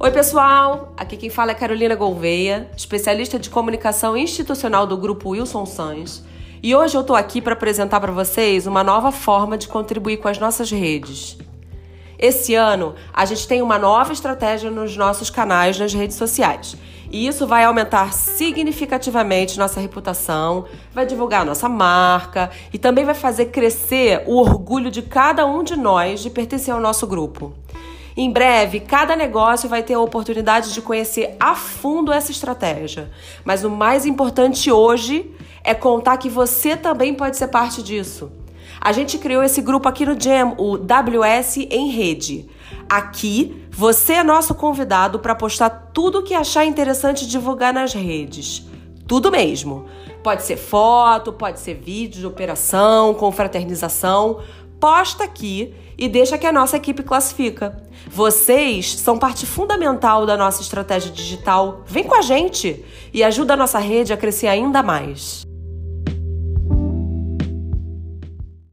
Oi, pessoal! Aqui quem fala é Carolina Gouveia, especialista de comunicação institucional do grupo Wilson Sons. E hoje eu tô aqui para apresentar para vocês uma nova forma de contribuir com as nossas redes. Esse ano, a gente tem uma nova estratégia nos nossos canais nas redes sociais. E isso vai aumentar significativamente nossa reputação, vai divulgar nossa marca e também vai fazer crescer o orgulho de cada um de nós de pertencer ao nosso grupo. Em breve, cada negócio vai ter a oportunidade de conhecer a fundo essa estratégia. Mas o mais importante hoje é contar que você também pode ser parte disso. A gente criou esse grupo aqui no Jam, o WS em Rede. Aqui, você é nosso convidado para postar tudo o que achar interessante divulgar nas redes. Tudo mesmo. Pode ser foto, pode ser vídeo de operação, confraternização. Posta aqui e deixa que a nossa equipe classifica. Vocês são parte fundamental da nossa estratégia digital. Vem com a gente e ajuda a nossa rede a crescer ainda mais.